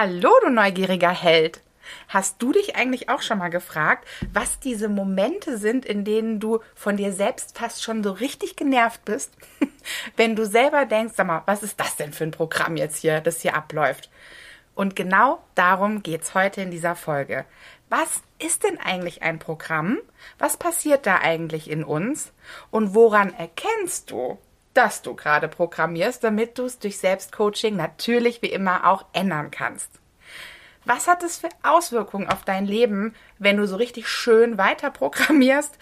Hallo, du neugieriger Held. Hast du dich eigentlich auch schon mal gefragt, was diese Momente sind, in denen du von dir selbst fast schon so richtig genervt bist? Wenn du selber denkst, sag mal, was ist das denn für ein Programm jetzt hier, das hier abläuft? Und genau darum geht's heute in dieser Folge. Was ist denn eigentlich ein Programm? Was passiert da eigentlich in uns? Und woran erkennst du, dass du gerade programmierst, damit du es durch Selbstcoaching natürlich wie immer auch ändern kannst. Was hat es für Auswirkungen auf dein Leben, wenn du so richtig schön weiter programmierst?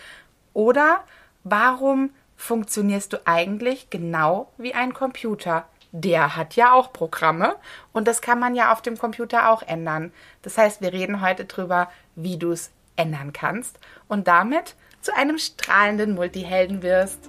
Oder warum funktionierst du eigentlich genau wie ein Computer? Der hat ja auch Programme und das kann man ja auf dem Computer auch ändern. Das heißt, wir reden heute drüber, wie du es ändern kannst und damit zu einem strahlenden Multihelden wirst.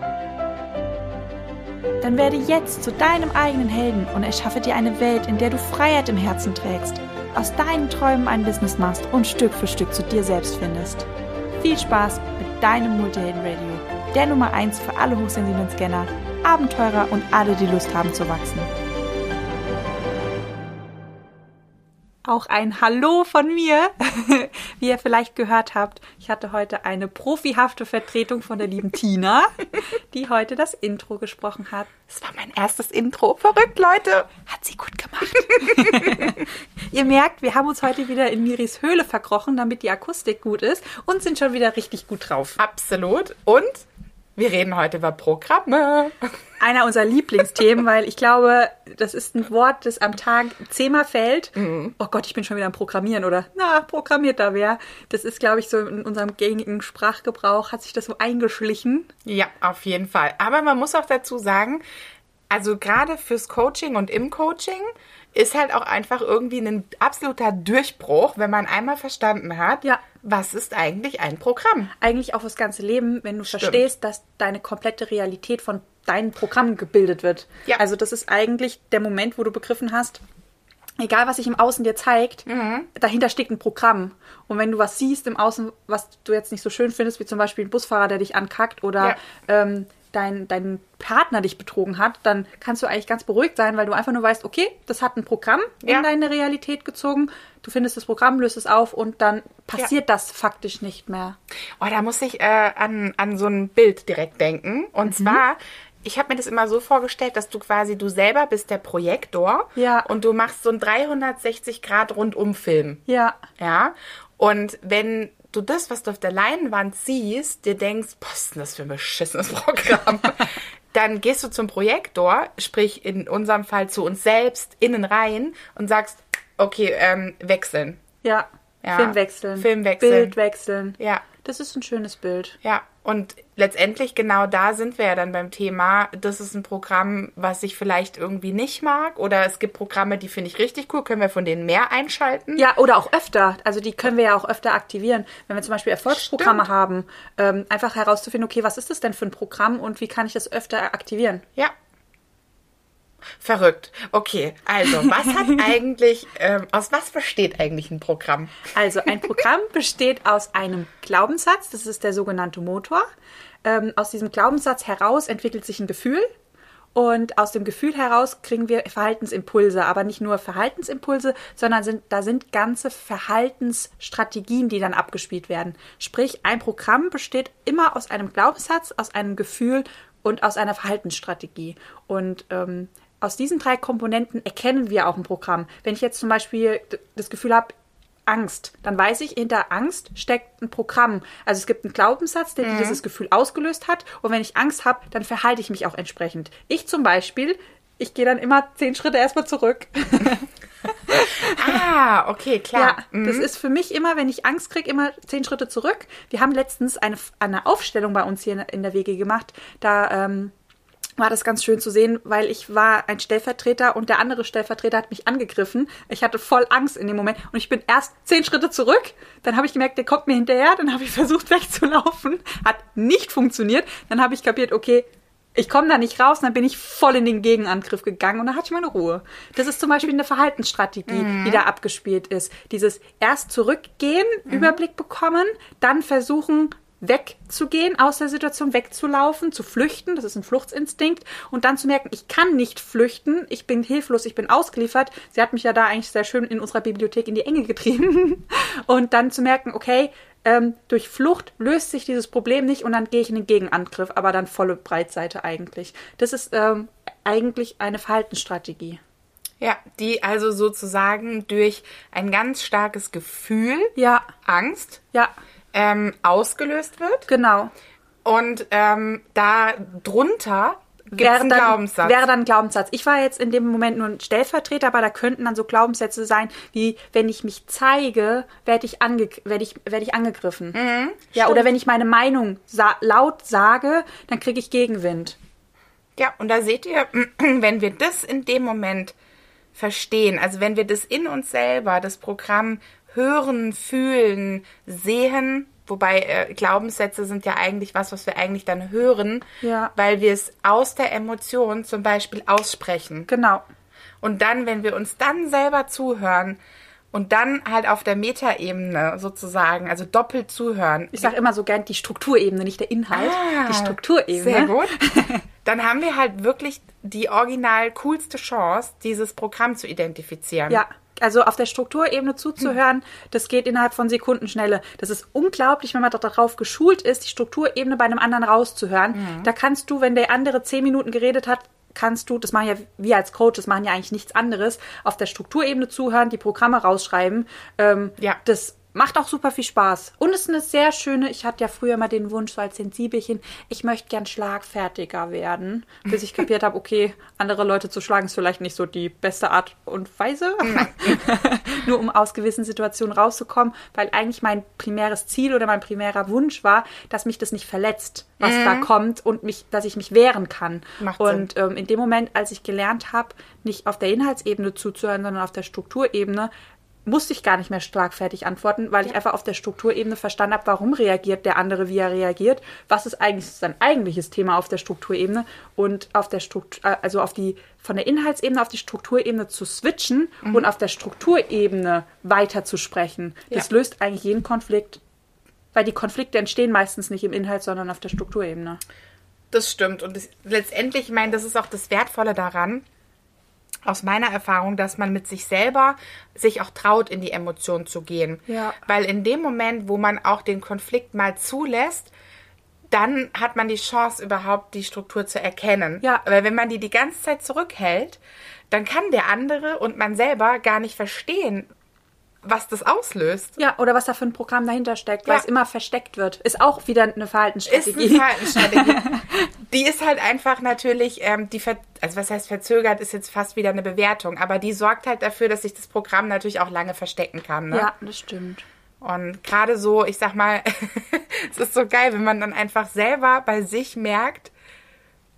Dann werde jetzt zu deinem eigenen Helden und erschaffe dir eine Welt, in der du Freiheit im Herzen trägst, aus deinen Träumen ein Business machst und Stück für Stück zu dir selbst findest. Viel Spaß mit deinem Multihelden Radio, der Nummer 1 für alle hochsensiblen Scanner, Abenteurer und alle, die Lust haben zu wachsen. Auch ein Hallo von mir. Wie ihr vielleicht gehört habt, ich hatte heute eine profihafte Vertretung von der lieben Tina, die heute das Intro gesprochen hat. Es war mein erstes Intro. Verrückt, Leute. Hat sie gut gemacht. ihr merkt, wir haben uns heute wieder in Miris Höhle verkrochen, damit die Akustik gut ist und sind schon wieder richtig gut drauf. Absolut. Und wir reden heute über Programme. Einer unserer Lieblingsthemen, weil ich glaube, das ist ein Wort, das am Tag zehnmal fällt. Mhm. Oh Gott, ich bin schon wieder am Programmieren oder na, programmiert da wer. Das ist, glaube ich, so in unserem gängigen Sprachgebrauch hat sich das so eingeschlichen. Ja, auf jeden Fall. Aber man muss auch dazu sagen, also gerade fürs Coaching und im Coaching ist halt auch einfach irgendwie ein absoluter Durchbruch, wenn man einmal verstanden hat, ja. was ist eigentlich ein Programm. Eigentlich auch fürs ganze Leben, wenn du Stimmt. verstehst, dass deine komplette Realität von deinem Programm gebildet wird. Ja. Also das ist eigentlich der Moment, wo du begriffen hast, egal was sich im Außen dir zeigt, mhm. dahinter steckt ein Programm. Und wenn du was siehst im Außen, was du jetzt nicht so schön findest, wie zum Beispiel ein Busfahrer, der dich ankackt oder ja. ähm, dein, dein Partner dich betrogen hat, dann kannst du eigentlich ganz beruhigt sein, weil du einfach nur weißt, okay, das hat ein Programm ja. in deine Realität gezogen. Du findest das Programm, löst es auf und dann passiert ja. das faktisch nicht mehr. Oh, da muss ich äh, an, an so ein Bild direkt denken. Und mhm. zwar, ich habe mir das immer so vorgestellt, dass du quasi du selber bist der Projektor ja. und du machst so einen 360 Grad Rundum-Film. Ja. Ja. Und wenn du das, was du auf der Leinwand siehst, dir denkst, was ist denn das für ein beschissenes Programm? dann gehst du zum Projektor, sprich in unserem Fall zu uns selbst, innen rein und sagst, okay, ähm, wechseln. Ja. ja. Film wechseln. Film wechseln. Bild wechseln. Ja. Das ist ein schönes Bild. Ja, und letztendlich genau da sind wir ja dann beim Thema, das ist ein Programm, was ich vielleicht irgendwie nicht mag oder es gibt Programme, die finde ich richtig cool, können wir von denen mehr einschalten? Ja, oder auch öfter. Also die können wir ja auch öfter aktivieren. Wenn wir zum Beispiel Erfolgsprogramme Stimmt. haben, ähm, einfach herauszufinden, okay, was ist das denn für ein Programm und wie kann ich das öfter aktivieren? Ja, Verrückt. Okay, also was hat eigentlich, ähm, aus was besteht eigentlich ein Programm? Also ein Programm besteht aus einem Glaubenssatz, das ist der sogenannte Motor. Ähm, aus diesem Glaubenssatz heraus entwickelt sich ein Gefühl und aus dem Gefühl heraus kriegen wir Verhaltensimpulse, aber nicht nur Verhaltensimpulse, sondern sind, da sind ganze Verhaltensstrategien, die dann abgespielt werden. Sprich, ein Programm besteht immer aus einem Glaubenssatz, aus einem Gefühl und aus einer Verhaltensstrategie. Und ähm, aus diesen drei Komponenten erkennen wir auch ein Programm. Wenn ich jetzt zum Beispiel das Gefühl habe, Angst, dann weiß ich, hinter Angst steckt ein Programm. Also es gibt einen Glaubenssatz, der mhm. dieses Gefühl ausgelöst hat. Und wenn ich Angst habe, dann verhalte ich mich auch entsprechend. Ich zum Beispiel, ich gehe dann immer zehn Schritte erstmal zurück. ah, okay, klar. Ja, mhm. das ist für mich immer, wenn ich Angst kriege, immer zehn Schritte zurück. Wir haben letztens eine, eine Aufstellung bei uns hier in der Wege gemacht. Da ähm, war das ganz schön zu sehen, weil ich war ein Stellvertreter und der andere Stellvertreter hat mich angegriffen. Ich hatte voll Angst in dem Moment und ich bin erst zehn Schritte zurück. Dann habe ich gemerkt, der kommt mir hinterher. Dann habe ich versucht wegzulaufen. Hat nicht funktioniert. Dann habe ich kapiert, okay, ich komme da nicht raus, und dann bin ich voll in den Gegenangriff gegangen und dann hatte ich meine Ruhe. Das ist zum Beispiel eine Verhaltensstrategie, mhm. die da abgespielt ist. Dieses erst zurückgehen, mhm. Überblick bekommen, dann versuchen, wegzugehen aus der Situation, wegzulaufen, zu flüchten, das ist ein Fluchtsinstinkt, und dann zu merken, ich kann nicht flüchten, ich bin hilflos, ich bin ausgeliefert. Sie hat mich ja da eigentlich sehr schön in unserer Bibliothek in die Enge getrieben. und dann zu merken, okay, ähm, durch Flucht löst sich dieses Problem nicht und dann gehe ich in den Gegenangriff, aber dann volle Breitseite eigentlich. Das ist ähm, eigentlich eine Verhaltensstrategie. Ja, die also sozusagen durch ein ganz starkes Gefühl, ja. Angst, ja ähm, ausgelöst wird. Genau. Und ähm, da drunter wäre dann, Glaubenssatz. wäre dann Glaubenssatz. Ich war jetzt in dem Moment nur ein Stellvertreter, aber da könnten dann so Glaubenssätze sein, wie wenn ich mich zeige, werde ich, ange werd ich, werd ich angegriffen. Mhm, ja, oder wenn ich meine Meinung sa laut sage, dann kriege ich Gegenwind. Ja, und da seht ihr, wenn wir das in dem Moment verstehen, also wenn wir das in uns selber, das Programm hören, fühlen, sehen, wobei äh, Glaubenssätze sind ja eigentlich was, was wir eigentlich dann hören, ja. weil wir es aus der Emotion zum Beispiel aussprechen. Genau. Und dann, wenn wir uns dann selber zuhören, und dann halt auf der Metaebene sozusagen, also doppelt zuhören. Ich sage immer so gern die Strukturebene, nicht der Inhalt, ah, die Strukturebene. Sehr gut. Dann haben wir halt wirklich die original coolste Chance, dieses Programm zu identifizieren. Ja, also auf der Strukturebene zuzuhören, das geht innerhalb von Sekundenschnelle. Das ist unglaublich, wenn man darauf geschult ist, die Strukturebene bei einem anderen rauszuhören. Mhm. Da kannst du, wenn der andere zehn Minuten geredet hat, kannst du, das machen ja wir als Coaches, machen ja eigentlich nichts anderes, auf der Strukturebene zuhören, die Programme rausschreiben. Ähm, ja. Das macht auch super viel Spaß. Und es ist eine sehr schöne, ich hatte ja früher mal den Wunsch, so als Sensibelchen, ich möchte gern schlagfertiger werden, bis ich kapiert habe, okay, andere Leute zu schlagen ist vielleicht nicht so die beste Art und Weise. Nur um aus gewissen Situationen rauszukommen, weil eigentlich mein primäres Ziel oder mein primärer Wunsch war, dass mich das nicht verletzt, was mhm. da kommt und mich, dass ich mich wehren kann. Macht und ähm, in dem Moment, als ich gelernt habe, nicht auf der Inhaltsebene zuzuhören, sondern auf der Strukturebene, musste ich gar nicht mehr schlagfertig antworten, weil ja. ich einfach auf der Strukturebene verstanden habe, warum reagiert der andere, wie er reagiert, was ist eigentlich sein eigentliches Thema auf der Strukturebene und auf der Struktur, äh, also auf die von der Inhaltsebene auf die Strukturebene zu switchen mhm. und auf der Strukturebene weiter zu sprechen. Ja. Das löst eigentlich jeden Konflikt, weil die Konflikte entstehen meistens nicht im Inhalt, sondern auf der Strukturebene. Das stimmt und das, letztendlich, ich meine, das ist auch das Wertvolle daran, aus meiner Erfahrung, dass man mit sich selber sich auch traut, in die Emotion zu gehen. Ja. Weil in dem Moment, wo man auch den Konflikt mal zulässt, dann hat man die Chance, überhaupt die Struktur zu erkennen. Ja. Weil wenn man die die ganze Zeit zurückhält, dann kann der andere und man selber gar nicht verstehen, was das auslöst. Ja, oder was da für ein Programm dahinter steckt, weil ja. es immer versteckt wird. Ist auch wieder eine Verhaltensstrategie. Ist eine Verhaltensstrategie. die ist halt einfach natürlich, ähm, die ver also was heißt verzögert, ist jetzt fast wieder eine Bewertung, aber die sorgt halt dafür, dass sich das Programm natürlich auch lange verstecken kann. Ne? Ja, das stimmt. Und gerade so, ich sag mal, es ist so geil, wenn man dann einfach selber bei sich merkt,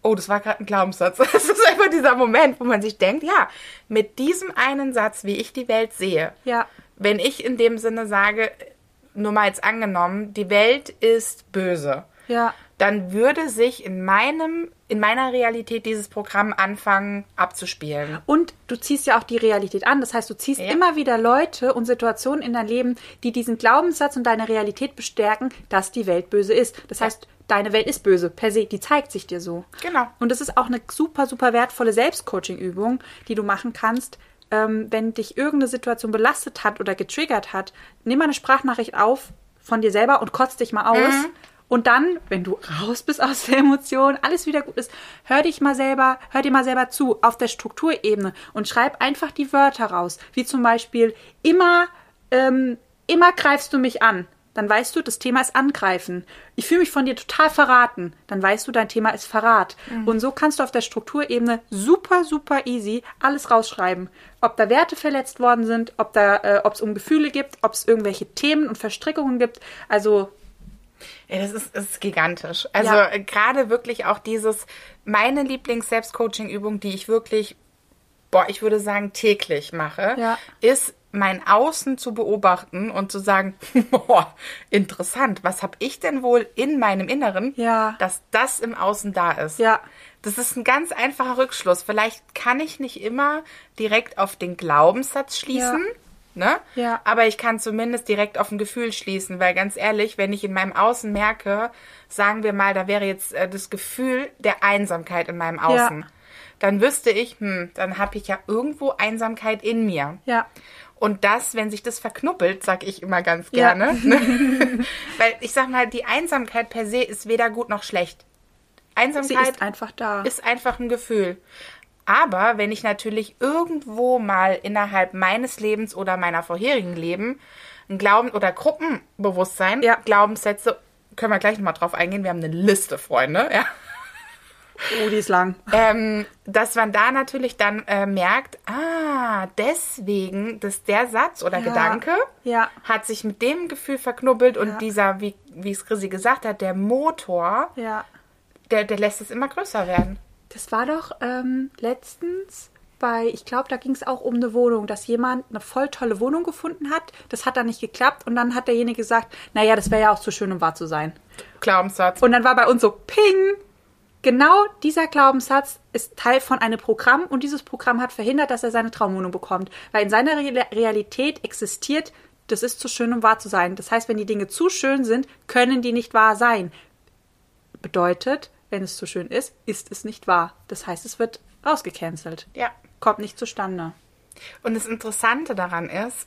oh, das war gerade ein Glaubenssatz. Das ist einfach dieser Moment, wo man sich denkt, ja, mit diesem einen Satz, wie ich die Welt sehe, ja wenn ich in dem Sinne sage, nur mal jetzt angenommen, die Welt ist böse, ja. dann würde sich in meinem, in meiner Realität dieses Programm anfangen abzuspielen. Und du ziehst ja auch die Realität an. Das heißt, du ziehst ja. immer wieder Leute und Situationen in dein Leben, die diesen Glaubenssatz und deine Realität bestärken, dass die Welt böse ist. Das ja. heißt, deine Welt ist böse per se, die zeigt sich dir so. Genau. Und das ist auch eine super, super wertvolle Selbstcoaching-Übung, die du machen kannst, ähm, wenn dich irgendeine Situation belastet hat oder getriggert hat, nimm mal eine Sprachnachricht auf von dir selber und kotz dich mal aus. Mhm. Und dann, wenn du raus bist aus der Emotion, alles wieder gut ist, hör dich mal selber, hör dir mal selber zu auf der Strukturebene und schreib einfach die Wörter raus. Wie zum Beispiel immer, ähm, immer greifst du mich an dann weißt du, das Thema ist Angreifen. Ich fühle mich von dir total verraten, dann weißt du, dein Thema ist Verrat. Mhm. Und so kannst du auf der Strukturebene super, super easy alles rausschreiben. Ob da Werte verletzt worden sind, ob da, äh, ob es um Gefühle gibt, ob es irgendwelche Themen und Verstrickungen gibt. Also Ja, das ist, ist gigantisch. Also Ja. äh, gerade wirklich auch dieses, meine Lieblings-Selbstcoaching-Übung, die ich wirklich, boah, ich würde sagen, täglich mache, Ja. ist mein Außen zu beobachten und zu sagen, boah, interessant, was habe ich denn wohl in meinem Inneren, Ja. dass das im Außen da ist. Ja. Das ist ein ganz einfacher Rückschluss. Vielleicht kann ich nicht immer direkt auf den Glaubenssatz schließen, ne? Ja. Aber ich kann zumindest direkt auf ein Gefühl schließen, weil ganz ehrlich, wenn ich in meinem Außen merke, sagen wir mal, da wäre jetzt äh, das Gefühl der Einsamkeit in meinem Außen, Ja. dann wüsste ich, hm, dann habe ich ja irgendwo Einsamkeit in mir. Ja. Und das, wenn sich das verknuppelt, sag ich immer ganz Ja. gerne. Ne? Weil ich sag mal, die Einsamkeit per se ist weder gut noch schlecht. Sie Einsamkeit ist einfach da. ist einfach ein Gefühl. Aber wenn ich natürlich irgendwo mal innerhalb meines Lebens oder meiner vorherigen Leben ein Glauben oder Gruppenbewusstsein, Ja. Glaubenssätze, können wir gleich nochmal drauf eingehen. Wir haben eine Liste, Freunde, ja. Oh, die ist lang. Ähm, dass man da natürlich dann äh, merkt, ah, deswegen, dass der Satz oder Ja. Gedanke Ja. hat sich mit dem Gefühl verknubbelt und Ja. dieser, wie, wie es Chrissy gesagt hat, der Motor, Ja. der, der lässt es immer größer werden. Das war doch ähm, letztens bei, ich glaube, da ging es auch um eine Wohnung, dass jemand eine voll tolle Wohnung gefunden hat. Das hat dann nicht geklappt und dann hat derjenige gesagt, naja, das wäre ja auch zu schön, um wahr zu sein. Glaubenssatz. Und dann war bei uns so, ping! Genau dieser Glaubenssatz ist Teil von einem Programm und dieses Programm hat verhindert, dass er seine Traumwohnung bekommt. Weil in seiner Re Realität existiert, das ist zu schön, um wahr zu sein. Das heißt, wenn die Dinge zu schön sind, können die nicht wahr sein. Bedeutet, wenn es zu schön ist, ist es nicht wahr. Das heißt, es wird rausgecancelt. ja. Kommt nicht zustande. Und das Interessante daran ist,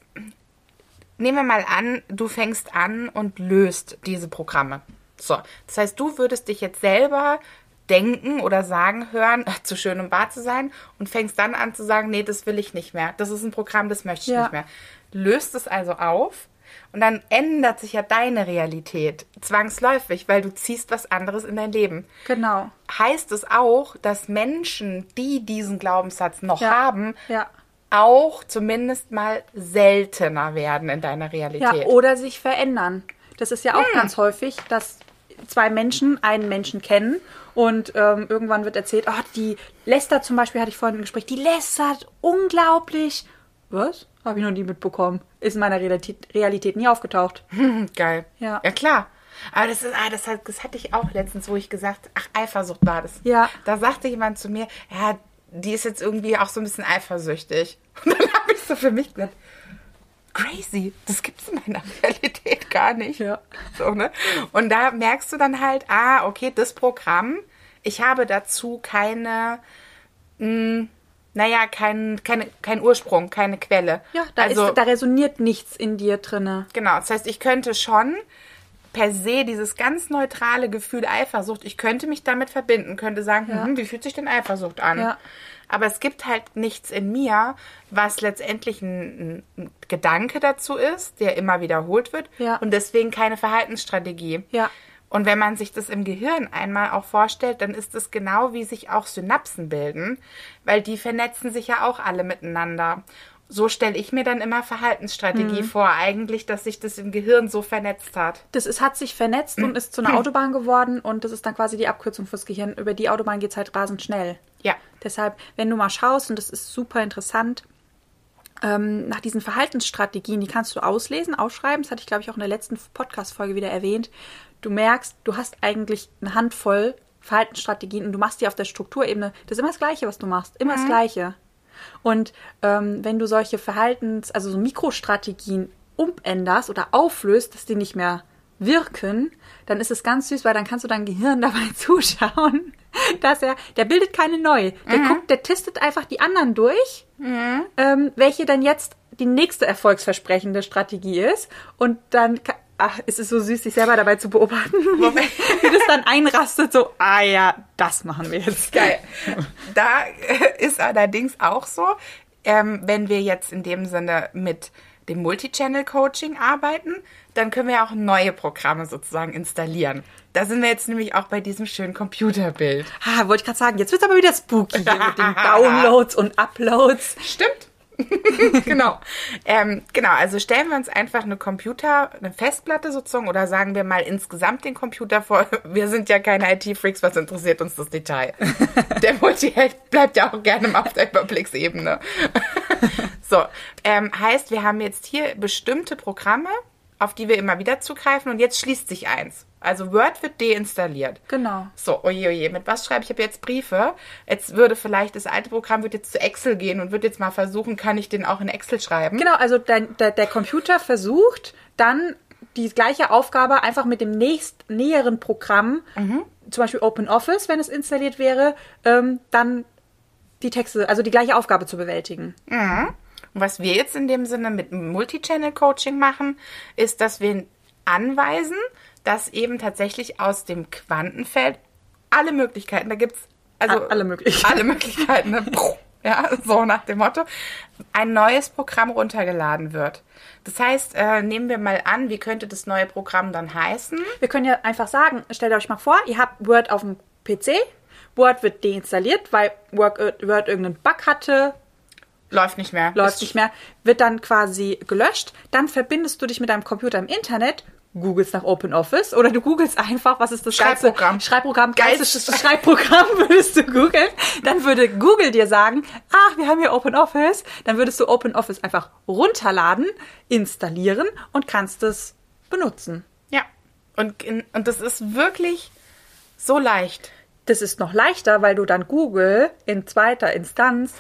nehmen wir mal an, du fängst an und löst diese Programme. So, das heißt, du würdest dich jetzt selber denken oder sagen hören, zu schön um wahr zu sein und fängst dann an zu sagen, nee, das will ich nicht mehr. Das ist ein Programm, das möchte ich Ja. nicht mehr. Löst es also auf und dann ändert sich ja deine Realität zwangsläufig, weil du ziehst was anderes in dein Leben Genau. heißt es auch, dass Menschen, die diesen Glaubenssatz noch Ja. haben, Ja. auch zumindest mal seltener werden in deiner Ja, Realität. oder sich verändern. Das ist ja auch ganz häufig, dass zwei Menschen einen Menschen kennen und ähm, irgendwann wird erzählt, oh, die lästert zum Beispiel, hatte ich vorhin im Gespräch, die lästert unglaublich. Was? Habe ich noch nie mitbekommen. Ist in meiner Realität, Realität nie aufgetaucht. Geil. Ja. Ja, klar. Aber das ist, ah, das, hat, das hatte ich auch letztens, wo ich gesagt, ach, Eifersucht war das. Ja. Da sagte jemand zu mir, ja, die ist jetzt irgendwie auch so ein bisschen eifersüchtig. Und dann habe ich so für mich gedacht, crazy, das gibt's in meiner Realität gar nicht. Ja. So, ne? Und da merkst du dann halt, ah, okay, das Programm, ich habe dazu keine, mh, naja, kein, keine, kein Ursprung, keine Quelle. Ja, da, also, ist, da resoniert nichts in dir drinne. Genau, das heißt, ich könnte schon per se dieses ganz neutrale Gefühl Eifersucht, ich könnte mich damit verbinden, könnte sagen, Ja. hm, wie fühlt sich denn Eifersucht an? Ja. Aber es gibt halt nichts in mir, was letztendlich ein, ein Gedanke dazu ist, der immer wiederholt wird Ja. und deswegen keine Verhaltensstrategie. Ja. Und wenn man sich das im Gehirn einmal auch vorstellt, dann ist es genau wie sich auch Synapsen bilden, weil die vernetzen sich ja auch alle miteinander. So stelle ich mir dann immer Verhaltensstrategie Mhm. vor, eigentlich, dass sich das im Gehirn so vernetzt hat. Das ist, hat sich vernetzt und ist zu einer Autobahn geworden und das ist dann quasi die Abkürzung fürs Gehirn. Über die Autobahn geht es halt rasend schnell. Ja. Deshalb, wenn du mal schaust, und das ist super interessant, ähm, nach diesen Verhaltensstrategien, die kannst du auslesen, ausschreiben. Das hatte ich, glaube ich, auch in der letzten Podcast-Folge wieder erwähnt. Du merkst, du hast eigentlich eine Handvoll Verhaltensstrategien und du machst die auf der Strukturebene. Das ist immer das Gleiche, was du machst. Immer das Gleiche. Und ähm, wenn du solche Verhaltens-, also so Mikrostrategien umänderst oder auflöst, dass die nicht mehr wirken, dann ist es ganz süß, weil dann kannst du dein Gehirn dabei zuschauen, dass er, der bildet keine neu. Der guckt, der testet einfach die anderen durch, ähm, welche dann jetzt die nächste erfolgsversprechende Strategie ist. Und dann, ach, es ist so süß, sich selber dabei zu beobachten, wie das dann einrastet, so, ah ja, das machen wir jetzt. Geil. Da äh, ist allerdings auch so, ähm, wenn wir jetzt in dem Sinne mit dem Multichannel-Coaching arbeiten, dann können wir auch neue Programme sozusagen installieren. Da sind wir jetzt nämlich auch bei diesem schönen Computerbild. Ah, wollte ich gerade sagen, jetzt wird's aber wieder spooky hier mit den Downloads und Uploads. Stimmt. genau. Ähm, genau, also stellen wir uns einfach eine Computer, eine Festplatte sozusagen oder sagen wir mal insgesamt den Computer vor. Wir sind ja keine IT-Freaks, was interessiert uns das Detail? Der Multiheld bleibt ja auch gerne mal auf der Überblicksebene. so, ähm, heißt, wir haben jetzt hier bestimmte Programme, auf die wir immer wieder zugreifen und jetzt schließt sich eins. Also Word wird deinstalliert. Genau. So, oje, oje, mit was schreibe ich? Ich habe jetzt Briefe. Jetzt würde vielleicht das alte Programm wird jetzt zu Excel gehen und wird jetzt mal versuchen, kann ich den auch in Excel schreiben? Genau, also dein, der, der Computer versucht dann die gleiche Aufgabe einfach mit dem nächst näheren Programm, zum Beispiel OpenOffice, wenn es installiert wäre, ähm, dann die Texte, also die gleiche Aufgabe zu bewältigen. Und was wir jetzt in dem Sinne mit Multichannel-Coaching machen, ist, dass wir anweisen, dass eben tatsächlich aus dem Quantenfeld alle Möglichkeiten, da gibt's also A- alle Möglichkeiten. alle Möglichkeiten, ne? ja, so nach dem Motto, ein neues Programm runtergeladen wird. Das heißt, äh, nehmen wir mal an, wie könnte das neue Programm dann heißen? Wir können ja einfach sagen, stellt euch mal vor, ihr habt Word auf dem PC, Word wird deinstalliert, weil Word, Word irgendeinen Bug hatte, Läuft nicht mehr. läuft nicht mehr, wird dann quasi gelöscht. Dann verbindest du dich mit deinem Computer im Internet, googelst nach OpenOffice oder du googelst einfach, was ist das Schreibprogramm. geilste Schreibprogramm, Geilstes- Schreibprogramm würdest du googeln. Dann würde Google dir sagen, ah, wir haben hier OpenOffice. Dann würdest du OpenOffice einfach runterladen, installieren und kannst es benutzen. Ja. Und, und das ist wirklich so leicht. Das ist noch leichter, weil du dann Google in zweiter Instanz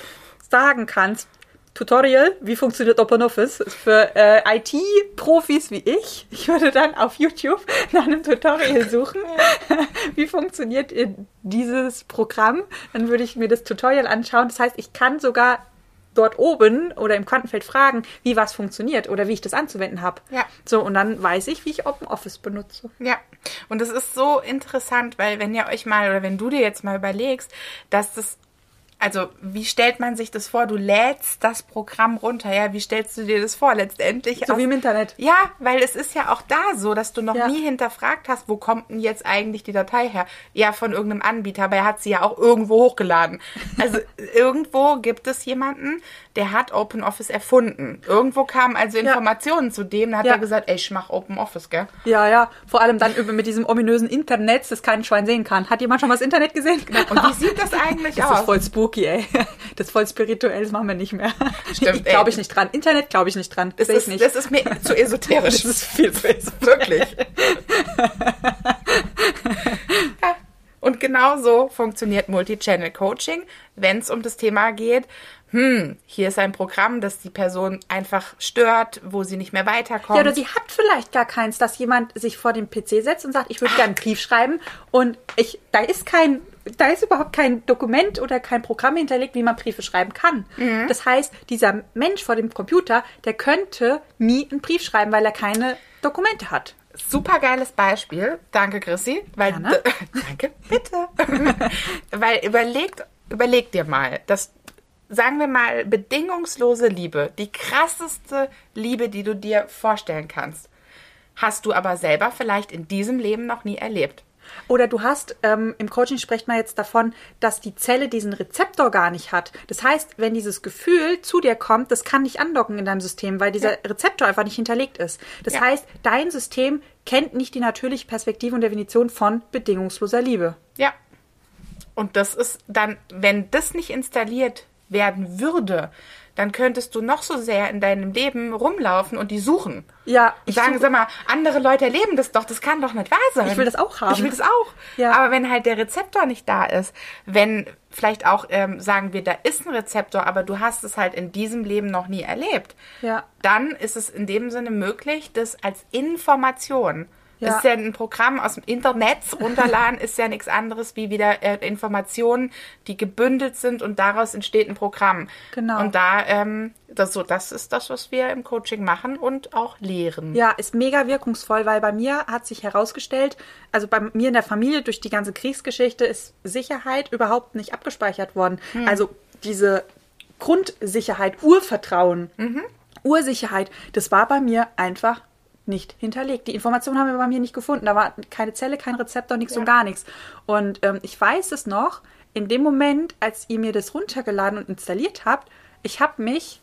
sagen kannst, Tutorial, wie funktioniert OpenOffice? Ist für äh, IT-Profis wie ich. Ich würde dann auf YouTube nach einem Tutorial suchen, wie funktioniert äh, dieses Programm. Dann würde ich mir das Tutorial anschauen. Das heißt, ich kann sogar dort oben oder im Quantenfeld fragen, wie was funktioniert oder wie ich das anzuwenden habe. Ja. So, und dann weiß ich, wie ich OpenOffice benutze. Ja, und es ist so interessant, weil wenn ihr euch mal oder wenn du dir jetzt mal überlegst, dass das also, wie stellt man sich das vor? Du lädst das Programm runter, ja? Wie stellst du dir das vor? Letztendlich. So aus- wie im Internet. Ja, weil es ist ja auch da so, dass du noch Ja. nie hinterfragt hast, wo kommt denn jetzt eigentlich die Datei her? Ja, von irgendeinem Anbieter, aber er hat sie ja auch irgendwo hochgeladen. Also irgendwo gibt es jemanden, der hat OpenOffice erfunden. Irgendwo kamen also Informationen zu dem, da hat Ja. er gesagt, ey, ich mach OpenOffice, gell? Ja, ja. Vor allem dann über mit diesem ominösen Internet, das kein Schwein sehen kann. Hat jemand schon mal das Internet gesehen? Und wie sieht das eigentlich Das aus? ist voll spooky, ey. Das ist voll spirituell, das machen wir nicht mehr. Stimmt, Glaube ich nicht dran. Internet glaube ich nicht dran. Das ist, nicht. das ist mir zu esoterisch. Das ist viel zu esoterisch. Wirklich. ja. Und genau so funktioniert Multichannel Coaching, wenn es um das Thema geht, hm, hier ist ein Programm, das die Person einfach stört, wo sie nicht mehr weiterkommt. Ja, oder sie hat vielleicht gar keins, dass jemand sich vor den PC setzt und sagt, ich würde gerne einen Brief schreiben und ich, da ist kein, da ist überhaupt kein Dokument oder kein Programm hinterlegt, wie man Briefe schreiben kann. Mhm. Das heißt, dieser Mensch vor dem Computer, der könnte nie einen Brief schreiben, weil er keine Dokumente hat. Super geiles Beispiel. Danke, Chrissy. Weil, Gerne. danke, bitte. weil überlegt, überleg dir mal, dass, sagen wir mal, bedingungslose Liebe, die krasseste Liebe, die du dir vorstellen kannst, hast du aber selber vielleicht in diesem Leben noch nie erlebt. Oder du hast, ähm, im Coaching spricht man jetzt davon, dass die Zelle diesen Rezeptor gar nicht hat. Das heißt, wenn dieses Gefühl zu dir kommt, das kann nicht andocken in deinem System, weil dieser Rezeptor einfach nicht hinterlegt ist. Das Ja. heißt, dein System kennt nicht die natürliche Perspektive und Definition von bedingungsloser Liebe. Ja. Und das ist dann, wenn das nicht installiert werden würde, dann könntest du noch so sehr in deinem Leben rumlaufen und die suchen. Ja, Ich sagen, suche- sag mal, andere Leute erleben das doch, das kann doch nicht wahr sein. Ich will das auch haben. Ich will das auch. Ja. Aber wenn halt der Rezeptor nicht da ist, wenn vielleicht auch, ähm, sagen wir, da ist ein Rezeptor, aber du hast es halt in diesem Leben noch nie erlebt, Ja. dann ist es in dem Sinne möglich, das als Information Ja. Das ist ja ein Programm aus dem Internet runterladen, ist ja nichts anderes wie wieder äh, Informationen, die gebündelt sind und daraus entsteht ein Programm. Genau. Und da, ähm, das, so, das ist das, was wir im Coaching machen und auch lehren. Ja, ist mega wirkungsvoll, weil bei mir hat sich herausgestellt, also bei mir in der Familie durch die ganze Kriegsgeschichte ist Sicherheit überhaupt nicht abgespeichert worden. Also diese Grundsicherheit, Urvertrauen, Ursicherheit, das war bei mir einfach nicht hinterlegt. Die Informationen haben wir bei mir nicht gefunden. Da war keine Zelle, kein Rezeptor, nichts Ja. und gar nichts. Und ähm, ich weiß es noch, in dem Moment, als ihr mir das runtergeladen und installiert habt, ich habe mich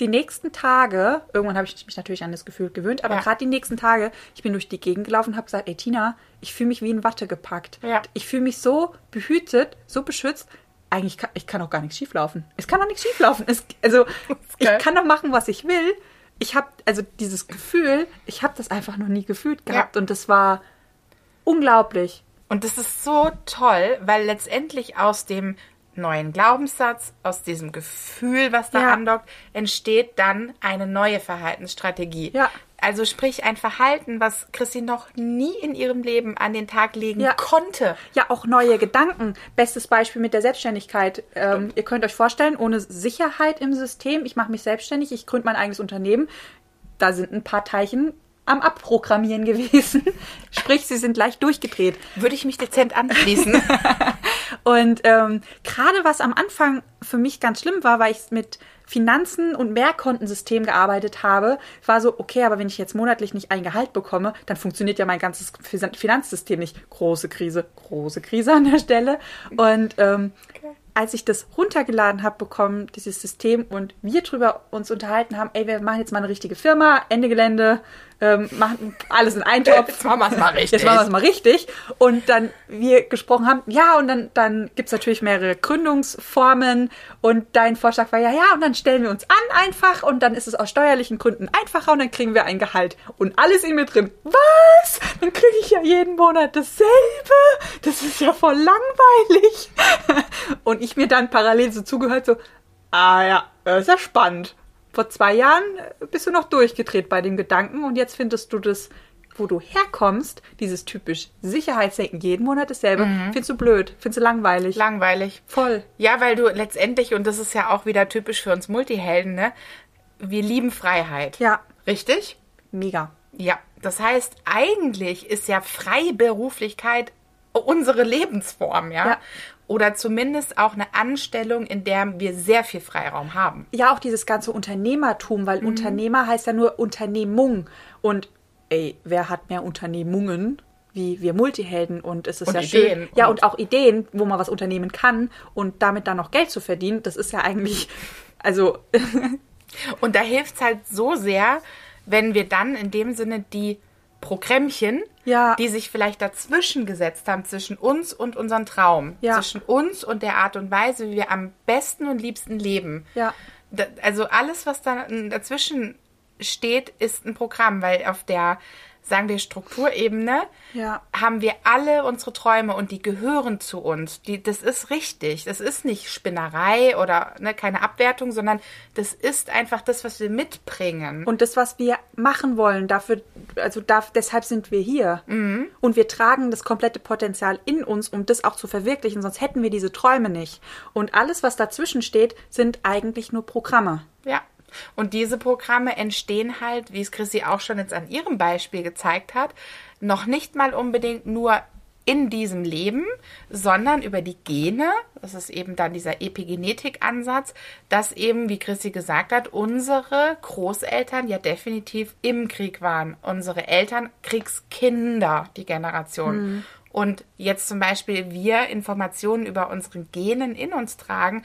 die nächsten Tage, irgendwann habe ich mich natürlich an das Gefühl gewöhnt, aber Ja. gerade die nächsten Tage, ich bin durch die Gegend gelaufen und habe gesagt, ey Tina, ich fühle mich wie in Watte gepackt. Ja. Ich fühle mich so behütet, so beschützt. Eigentlich kann ich kann auch gar nichts schieflaufen. Es kann auch nichts schieflaufen. Es, also ich kann doch machen, was ich will. Ich habe also dieses Gefühl, ich habe das einfach noch nie gefühlt gehabt Ja. und das war unglaublich. Und das ist so toll, weil letztendlich aus dem neuen Glaubenssatz, aus diesem Gefühl, was da Ja. andockt, entsteht dann eine neue Verhaltensstrategie. Ja. Also sprich ein Verhalten, was Chrissy noch nie in ihrem Leben an den Tag legen Ja. konnte. Ja, auch neue Gedanken. Bestes Beispiel mit der Selbstständigkeit. Ähm, ihr könnt euch vorstellen, ohne Sicherheit im System, ich mache mich selbstständig, ich gründe mein eigenes Unternehmen, da sind ein paar Teilchen am Abprogrammieren gewesen. Sprich, sie sind leicht durchgedreht. Würde ich mich dezent anschließen. Und ähm, gerade was am Anfang für mich ganz schlimm war, weil ich mit Finanzen und Mehrkontensystem gearbeitet habe, war so, okay, aber wenn ich jetzt monatlich nicht ein Gehalt bekomme, dann funktioniert ja mein ganzes Finan- Finanzsystem nicht. Große Krise, große Krise an der Stelle. Und ähm, als ich das runtergeladen habe bekommen, dieses System, und wir drüber uns unterhalten haben, ey, wir machen jetzt mal eine richtige Firma, Ende Gelände, ähm, machen alles in einen Topf. Jetzt machen wir's mal richtig. Jetzt machen wir es mal richtig. Und dann wir gesprochen haben, ja, und dann, dann gibt es natürlich mehrere Gründungsformen. Und dein Vorschlag war ja, ja, und dann stellen wir uns an einfach und dann ist es aus steuerlichen Gründen einfacher und dann kriegen wir ein Gehalt. Und alles in mir drin. Was? Dann kriege ich ja jeden Monat dasselbe. Das ist ja voll langweilig. Und ich mir dann parallel so zugehört, so, ah ja, das ist ja spannend. Vor zwei Jahren bist du noch durchgedreht bei dem Gedanken und jetzt findest du das, wo du herkommst, dieses typisch Sicherheitsdenken, jeden Monat dasselbe, findest du blöd, findest du langweilig. Langweilig. Voll. Ja, weil du letztendlich, und das ist ja auch wieder typisch für uns Multihelden, ne? Wir lieben Freiheit. Ja, Richtig? mega. Ja. Das heißt, eigentlich ist ja Freiberuflichkeit unsere Lebensform, ja? Ja. Oder zumindest auch eine Anstellung, in der wir sehr viel Freiraum haben. Ja, auch dieses ganze Unternehmertum, weil Unternehmer heißt ja nur Unternehmung. Und ey, wer hat mehr Unternehmungen? Wie wir Multihelden und es ist Und ja Ideen schön. Ja, und- und auch Ideen, wo man was unternehmen kann und damit dann noch Geld zu verdienen, das ist ja eigentlich, also Und da hilft es halt so sehr, wenn wir dann in dem Sinne die Programmchen, Ja. die sich vielleicht dazwischen gesetzt haben, zwischen uns und unserem Traum, Ja. zwischen uns und der Art und Weise, wie wir am besten und liebsten leben. Ja. Also alles, was da dazwischen steht, ist ein Programm, weil auf der, sagen wir, Strukturebene Ja. haben wir alle unsere Träume und die gehören zu uns. Die, das ist richtig. Das ist nicht Spinnerei oder ne, keine Abwertung, sondern das ist einfach das, was wir mitbringen. Und das, was wir machen wollen, dafür, also darf, deshalb sind wir hier. Und wir tragen das komplette Potenzial in uns, um das auch zu verwirklichen, sonst hätten wir diese Träume nicht. Und alles, was dazwischen steht, sind eigentlich nur Programme. Ja. Und diese Programme entstehen halt, wie es Chrissy auch schon jetzt an ihrem Beispiel gezeigt hat, noch nicht mal unbedingt nur in diesem Leben, sondern über die Gene, das ist eben dann dieser Epigenetik-Ansatz, dass eben, wie Chrissy gesagt hat, unsere Großeltern ja definitiv im Krieg waren. Unsere Eltern Kriegskinder, die Generation. Und jetzt zum Beispiel wir Informationen über unsere Genen in uns tragen,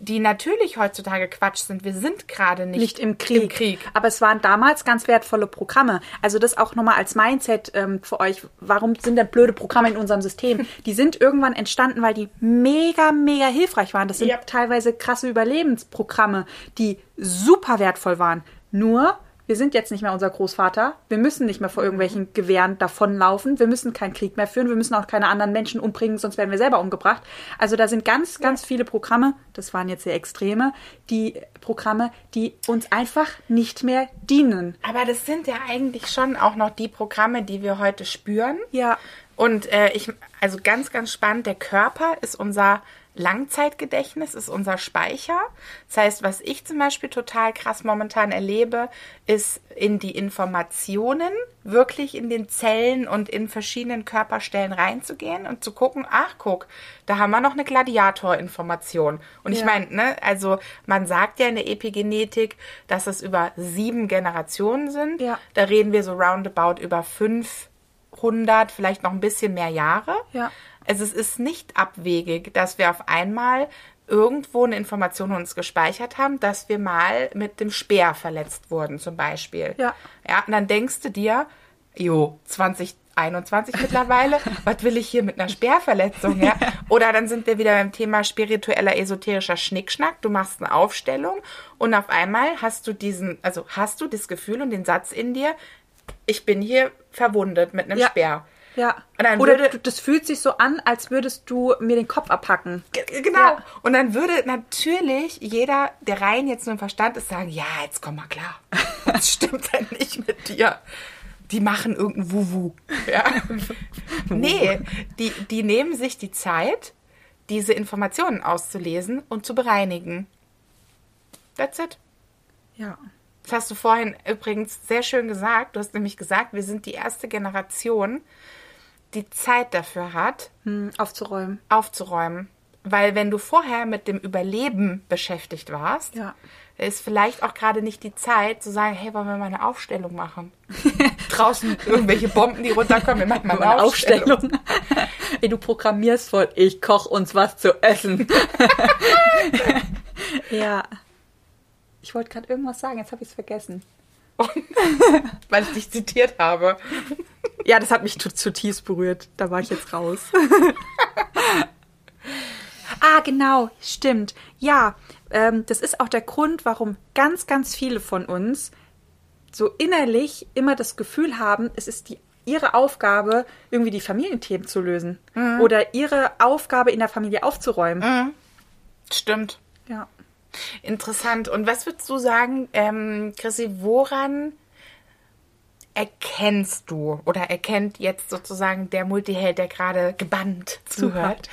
die natürlich heutzutage Quatsch sind. Wir sind gerade nicht, Nicht im Krieg. Im Krieg. Aber es waren damals ganz wertvolle Programme. Also das auch nochmal als Mindset ähm, für euch. Warum sind denn blöde Programme in unserem System? Die sind irgendwann entstanden, weil die mega, mega hilfreich waren. Das sind Ja. teilweise krasse Überlebensprogramme, die super wertvoll waren. Nur, wir sind jetzt nicht mehr unser Großvater. Wir müssen nicht mehr vor irgendwelchen Gewehren davonlaufen. Wir müssen keinen Krieg mehr führen. Wir müssen auch keine anderen Menschen umbringen, sonst werden wir selber umgebracht. Also da sind ganz, ganz viele Programme, das waren jetzt sehr extreme, die Programme, die uns einfach nicht mehr dienen. Aber das sind ja eigentlich schon auch noch die Programme, die wir heute spüren. Ja. Und äh, ich, also ganz, ganz spannend, der Körper ist unser Langzeitgedächtnis, ist unser Speicher. Das heißt, was ich zum Beispiel total krass momentan erlebe, ist in die Informationen wirklich in den Zellen und in verschiedenen Körperstellen reinzugehen und zu gucken, ach guck, da haben wir noch eine Gladiatorinformation. Und ich Ja. meine, ne, also man sagt ja in der Epigenetik, dass es über sieben Generationen sind. Ja. Da reden wir so roundabout über 500, vielleicht noch ein bisschen mehr Jahre. Ja. Also es ist nicht abwegig, dass wir auf einmal irgendwo eine Information uns gespeichert haben, dass wir mal mit dem Speer verletzt wurden, zum Beispiel. Ja. Ja, und dann denkst du dir, jo, 2021 mittlerweile, was will ich hier mit einer Speerverletzung, ja? Oder dann sind wir wieder beim Thema spiritueller, esoterischer Schnickschnack. Du machst eine Aufstellung und auf einmal hast du diesen, also hast du das Gefühl und den Satz in dir, ich bin hier verwundet mit einem Ja. Speer. Ja. Oder würde- das fühlt sich so an, als würdest du mir den Kopf abhacken. Genau. Ja. Und dann würde natürlich jeder, der rein jetzt nur im Verstand ist, sagen, ja, jetzt komm mal klar. Das stimmt denn nicht mit dir. Die machen irgendein Wuhu. Ja. nee, die, die nehmen sich die Zeit, diese Informationen auszulesen und zu bereinigen. That's it. Ja. Das hast du vorhin übrigens sehr schön gesagt. Du hast nämlich gesagt, wir sind die erste Generation, die Zeit dafür hat, Hm, aufzuräumen. aufzuräumen. Weil wenn du vorher mit dem Überleben beschäftigt warst, Ja. ist vielleicht auch gerade nicht die Zeit zu sagen, hey, wollen wir mal eine Aufstellung machen? Draußen irgendwelche Bomben, die runterkommen, wir machen mal eine, Eine Aufstellung. Aufstellung. Ey, du programmierst voll, ich koch uns was zu essen. ja. Ich wollte gerade irgendwas sagen, jetzt habe ich es vergessen. Weil ich dich zitiert habe. Ja, das hat mich zu- zutiefst berührt. Da war ich jetzt raus. ah, genau, stimmt. Ja, ähm, das ist auch der Grund, warum ganz, ganz viele von uns so innerlich immer das Gefühl haben, es ist die, ihre Aufgabe, irgendwie die Familienthemen zu lösen. Oder ihre Aufgabe in der Familie aufzuräumen. Stimmt. Ja. Interessant. Und was würdest du sagen, ähm, Chrissy, woran erkennst du oder erkennt jetzt sozusagen der Multiheld, der gerade gebannt zuhört,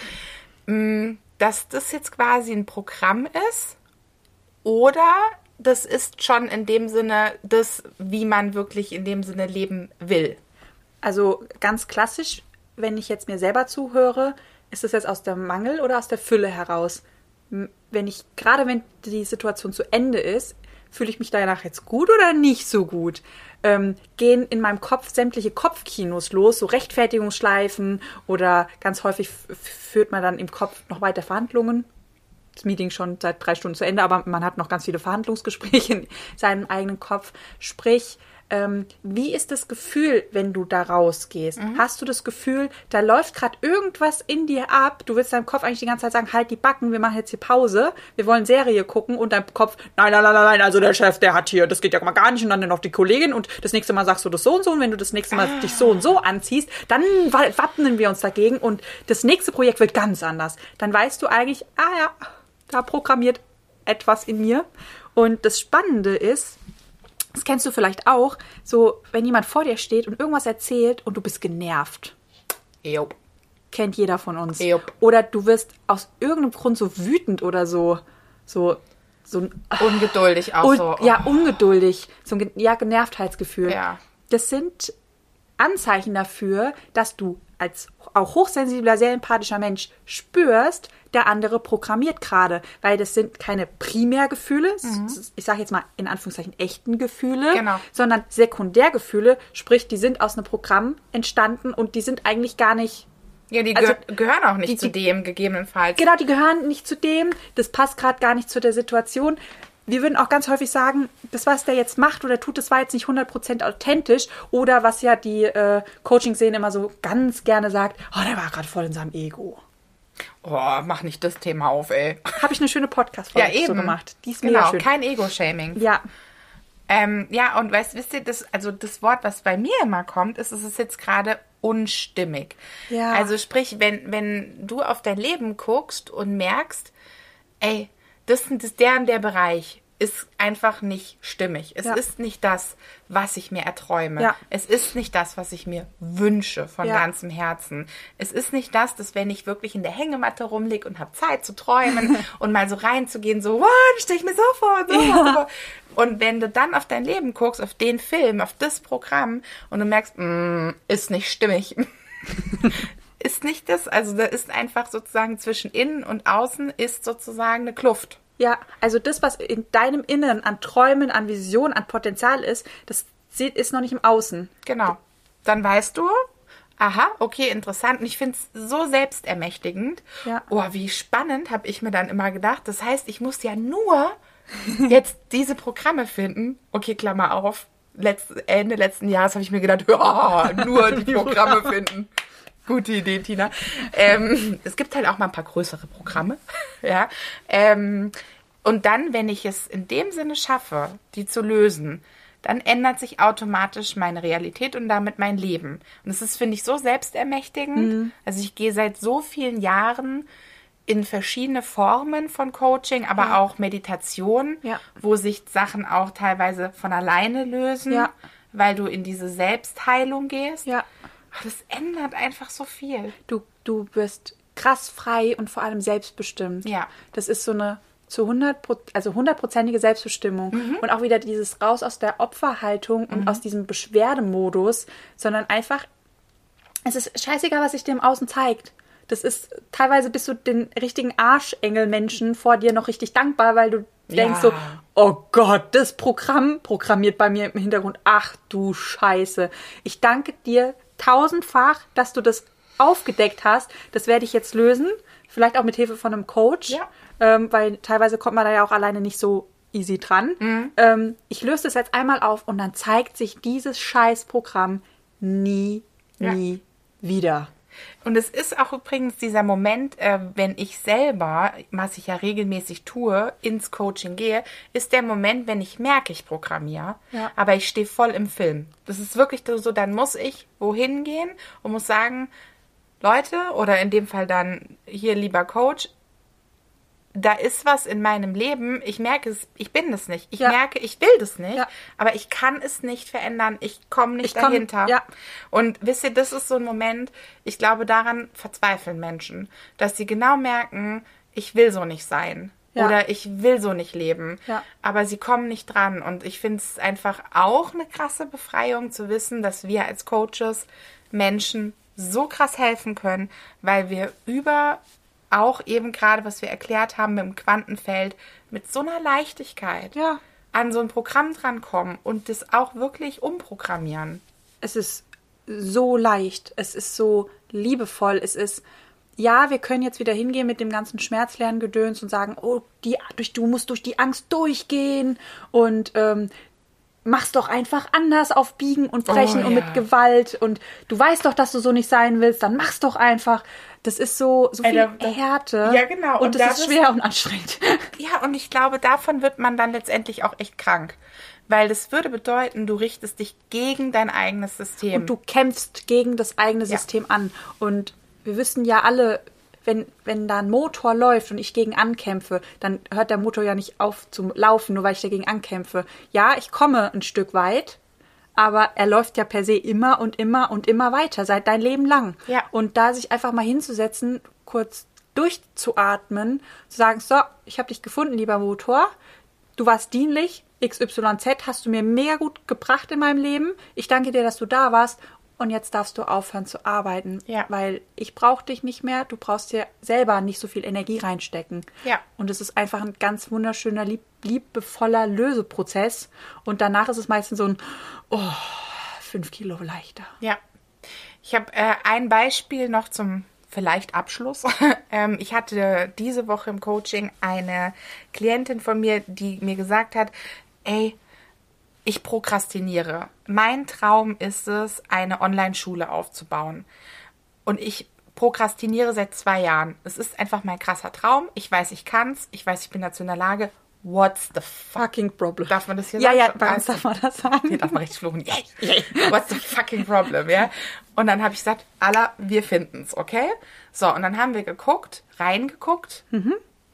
mh, dass das jetzt quasi ein Programm ist oder das ist schon in dem Sinne das, wie man wirklich in dem Sinne leben will? Also ganz klassisch, wenn ich jetzt mir selber zuhöre, ist es jetzt aus der Mangel oder aus der Fülle heraus? Wenn ich, gerade wenn die Situation zu Ende ist, fühle ich mich danach jetzt gut oder nicht so gut? Ähm, gehen in meinem Kopf sämtliche Kopfkinos los, so Rechtfertigungsschleifen oder ganz häufig führt man dann im Kopf noch weiter Verhandlungen das Meeting schon seit drei Stunden zu Ende, aber man hat noch ganz viele Verhandlungsgespräche in seinem eigenen Kopf. Sprich, ähm, wie ist das Gefühl, wenn du da rausgehst? Hast du das Gefühl, da läuft gerade irgendwas in dir ab? Du willst deinem Kopf eigentlich die ganze Zeit sagen, halt die Backen, wir machen jetzt hier Pause, wir wollen Serie gucken und dein Kopf, nein, nein, nein, nein, nein, also der Chef, der hat hier, das geht ja mal gar nicht und dann noch die Kollegin und das nächste Mal sagst du das so und so und wenn du das nächste Mal dich so und so anziehst, dann wa- wappnen wir uns dagegen und das nächste Projekt wird ganz anders. Dann weißt du eigentlich, ah ja, da programmiert etwas in mir. Und das Spannende ist, das kennst du vielleicht auch, so wenn jemand vor dir steht und irgendwas erzählt und du bist genervt. Jo. Kennt jeder von uns. Jupp. Oder du wirst aus irgendeinem Grund so wütend oder so, so, so Ungeduldig auch und, so. ja, ungeduldig, so ein ja, Genervtheitsgefühl. Ja. Das sind Anzeichen dafür, dass du als auch hochsensibler, sehr empathischer Mensch spürst, der andere programmiert gerade, weil das sind keine Primärgefühle, s- ich sage jetzt mal in Anführungszeichen echten Gefühle, Mhm. Genau. sondern Sekundärgefühle, sprich, die sind aus einem Programm entstanden und die sind eigentlich gar nicht Ja, die Also, gehör- gehören auch nicht die- zu dem gegebenenfalls. Genau, die gehören nicht zu dem. Das passt gerade gar nicht zu der Situation. Wir würden auch ganz häufig sagen, das, was der jetzt macht oder tut, das war jetzt nicht 100% authentisch. Oder was ja die äh, Coaching-Szene immer so ganz gerne sagt, oh, der war gerade voll in seinem Ego. Oh, mach nicht das Thema auf, ey. Habe ich eine schöne Ja, Podcast-Folge eben. so gemacht. Die ist mega genau, schön. kein Ego-Shaming. ja, Ähm, ja, und weißt, wisst ihr, das, also das Wort, was bei mir immer kommt, ist, es ist jetzt gerade unstimmig. Ja. Also sprich, wenn, wenn du auf dein Leben guckst und merkst, ey, das, das der und der Bereich ist einfach nicht stimmig. Es Ja. ist nicht das, was ich mir erträume. Ja. Es ist nicht das, was ich mir wünsche von Ja. ganzem Herzen. Es ist nicht das, dass wenn ich wirklich in der Hängematte rumliege und habe Zeit zu träumen und mal so reinzugehen, so, what, stell ich mir so vor, so, Ja. so. Und wenn du dann auf dein Leben guckst, auf den Film, auf das Programm und du merkst, mm, ist nicht stimmig. ist nicht das, also da ist einfach sozusagen zwischen innen und außen ist sozusagen eine Kluft. ja, also das, was in deinem Inneren an Träumen, an Visionen, an Potenzial ist, das sieht- ist noch nicht im Außen. Genau. Dann weißt du, aha, okay, interessant. Und ich finde es so selbstermächtigend. Ja. Oh, wie spannend, habe ich mir dann immer gedacht. Das heißt, ich muss ja nur jetzt diese Programme finden. Okay, Klammer auf. Letzt, Ende letzten Jahres habe ich mir gedacht, ja, nur die Programme finden. Gute Idee, Tina. Ähm, es gibt halt auch mal ein paar größere Programme. ja. Ähm, und dann, wenn ich es in dem Sinne schaffe, die zu lösen, dann ändert sich automatisch meine Realität und damit mein Leben. Und das ist, finde ich, so selbstermächtigend. Also ich gehe seit so vielen Jahren in verschiedene Formen von Coaching, aber Ja. auch Meditation, Ja. wo sich Sachen auch teilweise von alleine lösen, Ja. weil du in diese Selbstheilung gehst. Ja. Das ändert einfach so viel. Du, du bist krass frei und vor allem selbstbestimmt. Ja. Das ist so eine zu 100 Pro- also hundertprozentige Selbstbestimmung und auch wieder dieses raus aus der Opferhaltung und aus diesem Beschwerdemodus, sondern einfach es ist scheißegal, was sich dir im Außen zeigt. Das ist teilweise bist du den richtigen Arschengelmenschen vor dir noch richtig dankbar, weil du denkst so, oh Gott, das Programm programmiert bei mir im Hintergrund. Ach du Scheiße. Ich danke dir tausendfach, dass du das aufgedeckt hast. Das werde ich jetzt lösen. Vielleicht auch mit Hilfe von einem Coach. Ja. Ähm, weil teilweise kommt man da ja auch alleine nicht so easy dran. Mhm. Ähm, ich löse das jetzt einmal auf und dann zeigt sich dieses Scheißprogramm nie, Ja. nie wieder. Und es ist auch übrigens dieser Moment, äh, wenn ich selber, was ich ja regelmäßig tue, ins Coaching gehe, ist der Moment, wenn ich merke, ich programmiere, Ja. aber ich stehe voll im Film. Das ist wirklich so, dann muss ich wohin gehen und muss sagen, Leute, oder in dem Fall dann hier lieber Coach, da ist was in meinem Leben, ich merke es, ich bin das nicht. Ich Ja. merke, ich will das nicht, Ja. aber ich kann es nicht verändern. Ich komme nicht Ich komm- dahinter. ja. Und wisst ihr, das ist so ein Moment, ich glaube, daran verzweifeln Menschen, dass sie genau merken, ich will so nicht sein. Oder ich will so nicht leben. Aber sie kommen nicht dran. Und ich finde es einfach auch eine krasse Befreiung zu wissen, dass wir als Coaches Menschen so krass helfen können, weil wir über auch eben gerade, was wir erklärt haben mit dem Quantenfeld, mit so einer Leichtigkeit Ja. an so ein Programm drankommen und das auch wirklich umprogrammieren. es ist so leicht, es ist so liebevoll, es ist ja, wir können jetzt wieder hingehen mit dem ganzen Schmerzlerngedöns und sagen, oh, die, durch, du musst durch die Angst durchgehen und ähm, mach's doch einfach anders auf Biegen und Brechen Oh, und ja. mit Gewalt und du weißt doch, dass du so nicht sein willst, dann mach's doch einfach. Das ist so, so Ey, viel da- Härte. Ja, genau. Und, Und das das ist ist- schwer und anstrengend. Ja, und ich glaube, davon wird man dann letztendlich auch echt krank. Weil das würde bedeuten, du richtest dich gegen dein eigenes System. Und du kämpfst gegen das eigene Ja. System an. Und wir wissen ja alle, wenn, wenn da ein Motor läuft und ich gegen ankämpfe, dann hört der Motor ja nicht auf zu laufen, nur weil ich dagegen ankämpfe. Ja, ich komme ein Stück weit, aber er läuft ja per se immer und immer und immer weiter, seit dein Leben lang. Ja. Und da sich einfach mal hinzusetzen, kurz durchzuatmen, zu sagen, so, ich habe dich gefunden, lieber Motor, du warst dienlich, XYZ hast du mir mega gut gebracht in meinem Leben. Ich danke dir, dass du da warst. Und jetzt darfst du aufhören zu arbeiten. Ja. Weil ich brauche dich nicht mehr. Du brauchst dir selber nicht so viel Energie reinstecken. Ja. Und es ist einfach ein ganz wunderschöner, lieb, liebevoller Löseprozess. Und danach ist es meistens so ein, oh, fünf Kilo leichter. Ja. Ich habe äh, ein Beispiel noch zum vielleicht Abschluss. ähm, ich hatte diese Woche im Coaching eine Klientin von mir, die mir gesagt hat, ey, ich prokrastiniere. Mein Traum ist es, eine Online-Schule aufzubauen. Und ich prokrastiniere seit zwei Jahren. Es ist einfach mein krasser Traum. Ich weiß, ich kann's. Ich weiß, ich bin dazu in der Lage. What's the fuck? Fucking problem. Darf man das hier ja, sagen? Ja, bei uns darf man das sagen. Hier darf man richtig fluchen. Yay, yay. What's the fucking problem, ja? Und dann habe ich gesagt, Allah, wir finden's, okay? So, und dann haben wir geguckt, reingeguckt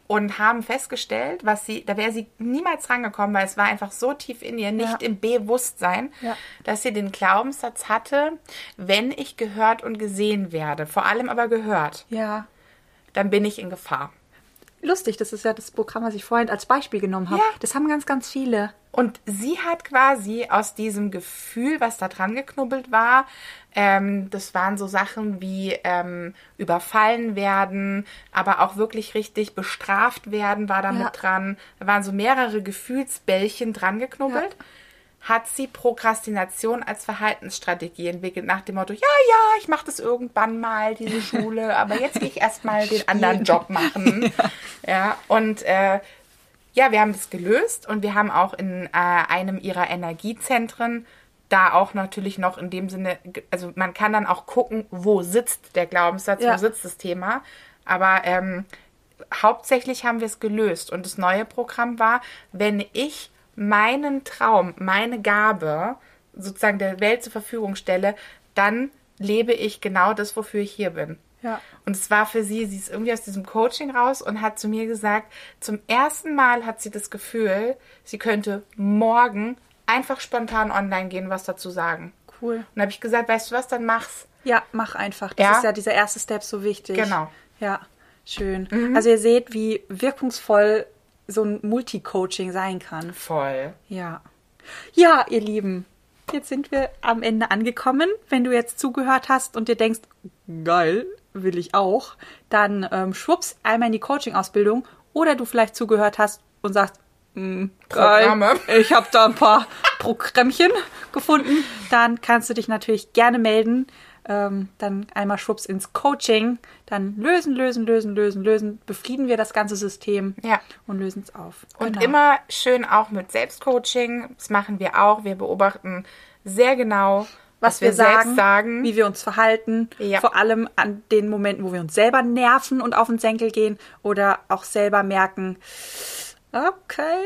und haben festgestellt, was sie, da wäre sie niemals rangekommen, weil es war einfach so tief in ihr, nicht Ja. im Bewusstsein, Ja. dass sie den Glaubenssatz hatte, wenn ich gehört und gesehen werde, vor allem aber gehört, Ja. dann bin ich in Gefahr. Lustig, das ist ja das Programm, was ich vorhin als Beispiel genommen habe. Ja. Das haben ganz, ganz viele. Und sie hat quasi aus diesem Gefühl, was da dran geknubbelt war, ähm, das waren so Sachen wie ähm, überfallen werden, aber auch wirklich richtig bestraft werden, war da Ja. mit dran. Da waren so mehrere Gefühlsbällchen dran geknubbelt. Hat sie Prokrastination als Verhaltensstrategie entwickelt, nach dem Motto, ja, ja, ich mache das irgendwann mal, diese Schule, aber jetzt gehe ich erstmal den anderen Job machen. ja. ja, und äh, ja, wir haben das gelöst und wir haben auch in äh, einem ihrer Energiezentren da auch natürlich noch in dem Sinne, also man kann dann auch gucken, wo sitzt der Glaubenssatz, ja. wo sitzt das Thema. Aber ähm, hauptsächlich haben wir es gelöst. Und das neue Programm war, wenn ich meinen Traum, meine Gabe sozusagen der Welt zur Verfügung stelle, dann lebe ich genau das, wofür ich hier bin. Ja. Und es war für sie, sie ist irgendwie aus diesem Coaching raus und hat zu mir gesagt, zum ersten Mal hat sie das Gefühl, sie könnte morgen einfach spontan online gehen, was dazu sagen. Cool. Und habe ich gesagt, weißt du was, dann mach's. Ja, mach einfach. Das ja. ist ja dieser erste Step so wichtig. Genau. Ja, schön. Mhm. Also ihr seht, wie wirkungsvoll so ein Multi-Coaching sein kann. Voll. Ja. Ja, ihr Lieben, jetzt sind wir am Ende angekommen. Wenn du jetzt zugehört hast und dir denkst, geil, will ich auch, dann ähm, schwupps einmal in die Coaching-Ausbildung oder du vielleicht zugehört hast und sagst, Programme. Geil. Ich habe da ein paar Programmchen gefunden. Dann kannst du dich natürlich gerne melden. Ähm, dann einmal schwupps ins Coaching. Dann lösen, lösen, lösen, lösen, lösen. Befrieden wir das ganze System ja. und lösen es auf. Und genau. immer schön auch mit Selbstcoaching. Das machen wir auch. Wir beobachten sehr genau, was, was wir, wir sagen, sagen, wie wir uns verhalten. Ja. Vor allem an den Momenten, wo wir uns selber nerven und auf den Senkel gehen oder auch selber merken, okay,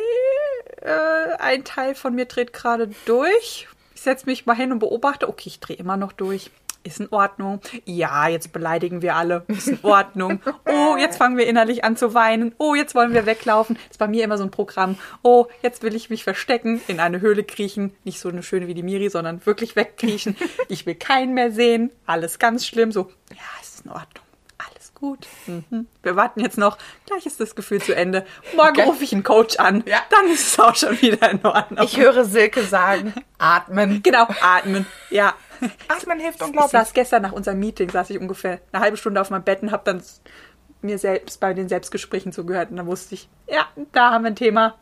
äh, ein Teil von mir dreht gerade durch. Ich setze mich mal hin und beobachte, okay, ich drehe immer noch durch. Ist in Ordnung. Ja, jetzt beleidigen wir alle. Ist in Ordnung. Oh, jetzt fangen wir innerlich an zu weinen. Oh, jetzt wollen wir weglaufen. Das ist bei mir immer so ein Programm. Oh, jetzt will ich mich verstecken, in eine Höhle kriechen. Nicht so eine schöne wie die Miri, sondern wirklich wegkriechen. Ich will keinen mehr sehen. Alles ganz schlimm. So, ja, es ist in Ordnung gut. Mhm. Wir warten jetzt noch. Gleich ist das Gefühl zu Ende. Morgen okay. rufe ich einen Coach an. Ja. Dann ist es auch schon wieder in Ordnung. Ich höre Silke sagen, atmen. Genau, atmen. Ja. Atmen hilft unglaublich. Ich saß gestern nach unserem Meeting, saß ich ungefähr eine halbe Stunde auf meinem Bett und habe dann mir selbst bei den Selbstgesprächen zugehört. Und dann wusste ich, ja, da haben wir ein Thema.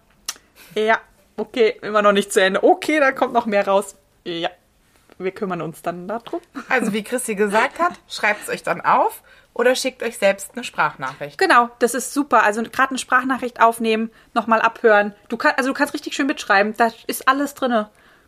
Ja, okay, immer noch nicht zu Ende. Okay, da kommt noch mehr raus. Ja, wir kümmern uns dann darum. Also wie Christi gesagt hat, schreibt es euch dann auf oder schickt euch selbst eine Sprachnachricht. Genau, das ist super. Also gerade eine Sprachnachricht aufnehmen, nochmal abhören. Du kannst, also du kannst richtig schön mitschreiben. Da ist alles drin.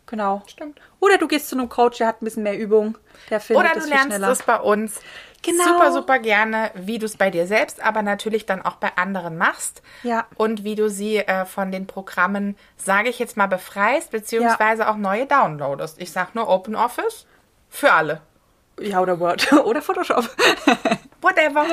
Genau. Stimmt. Oder du gehst zu einem Coach, der hat ein bisschen mehr Übung. Der findet Oder du lernst es bei uns. Genau. Super, super gerne, wie du es bei dir selbst, aber natürlich dann auch bei anderen machst. Ja. Und wie du sie äh, von den Programmen, sage ich jetzt mal, befreist, beziehungsweise ja. auch neue downloadest. Ich sage nur Open Office für alle. Ja, oder Word oder Photoshop. Whatever.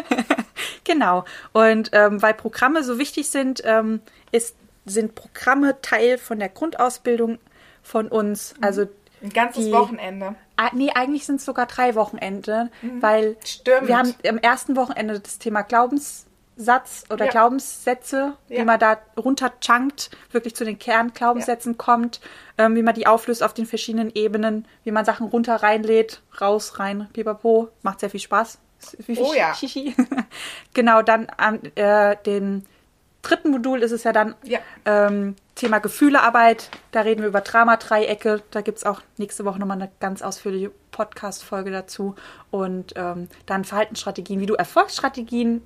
genau. Und ähm, weil Programme so wichtig sind, ähm, ist, sind Programme Teil von der Grundausbildung von uns. Mhm. Also ein ganzes die, Wochenende. Nee, eigentlich sind es sogar drei Wochenende, mhm. weil Stimmt. wir haben am ersten Wochenende das Thema Glaubenssatz oder ja. Glaubenssätze, ja. wie man da runterchunkt, wirklich zu den Kernglaubenssätzen ja. kommt, ähm, wie man die auflöst auf den verschiedenen Ebenen, wie man Sachen runter reinlädt, raus, rein, pipapo. Macht sehr viel Spaß. Oh ja. Genau, dann an äh, dem dritten Modul ist es ja dann ja. Ähm, Thema Gefühlearbeit. Da reden wir über Drama-Dreiecke. Da gibt es auch nächste Woche nochmal eine ganz ausführliche Podcast-Folge dazu. Und ähm, dann Verhaltensstrategien, wie du Erfolgsstrategien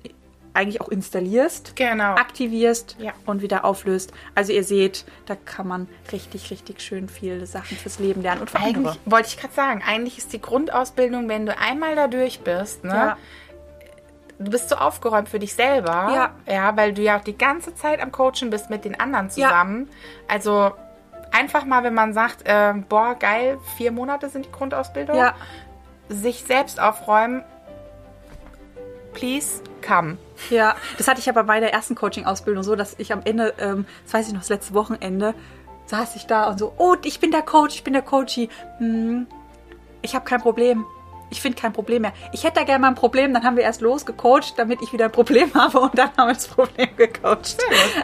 eigentlich auch installierst, genau. aktivierst ja. und wieder auflöst. Also ihr seht, da kann man richtig, richtig schön viele Sachen fürs Leben lernen und für eigentlich, andere. Wollte ich gerade sagen, eigentlich ist die Grundausbildung, wenn du einmal da durch bist, ne? Ja. Du bist so aufgeräumt für dich selber, ja. ja, weil du ja auch die ganze Zeit am Coachen bist mit den anderen zusammen. Ja. Also einfach mal, wenn man sagt, äh, boah, geil, vier Monate sind die Grundausbildung, ja. sich selbst aufräumen, please come. Ja, das hatte ich aber bei der ersten Coaching-Ausbildung so, dass ich am Ende, ähm, das weiß ich noch, das letzte Wochenende, saß ich da und so, oh, ich bin der Coach, ich bin der Coachie. Hm, ich habe kein Problem. Ich finde kein Problem mehr. Ich hätte da gerne mal ein Problem, dann haben wir erst losgecoacht, damit ich wieder ein Problem habe und dann haben wir das Problem gecoacht.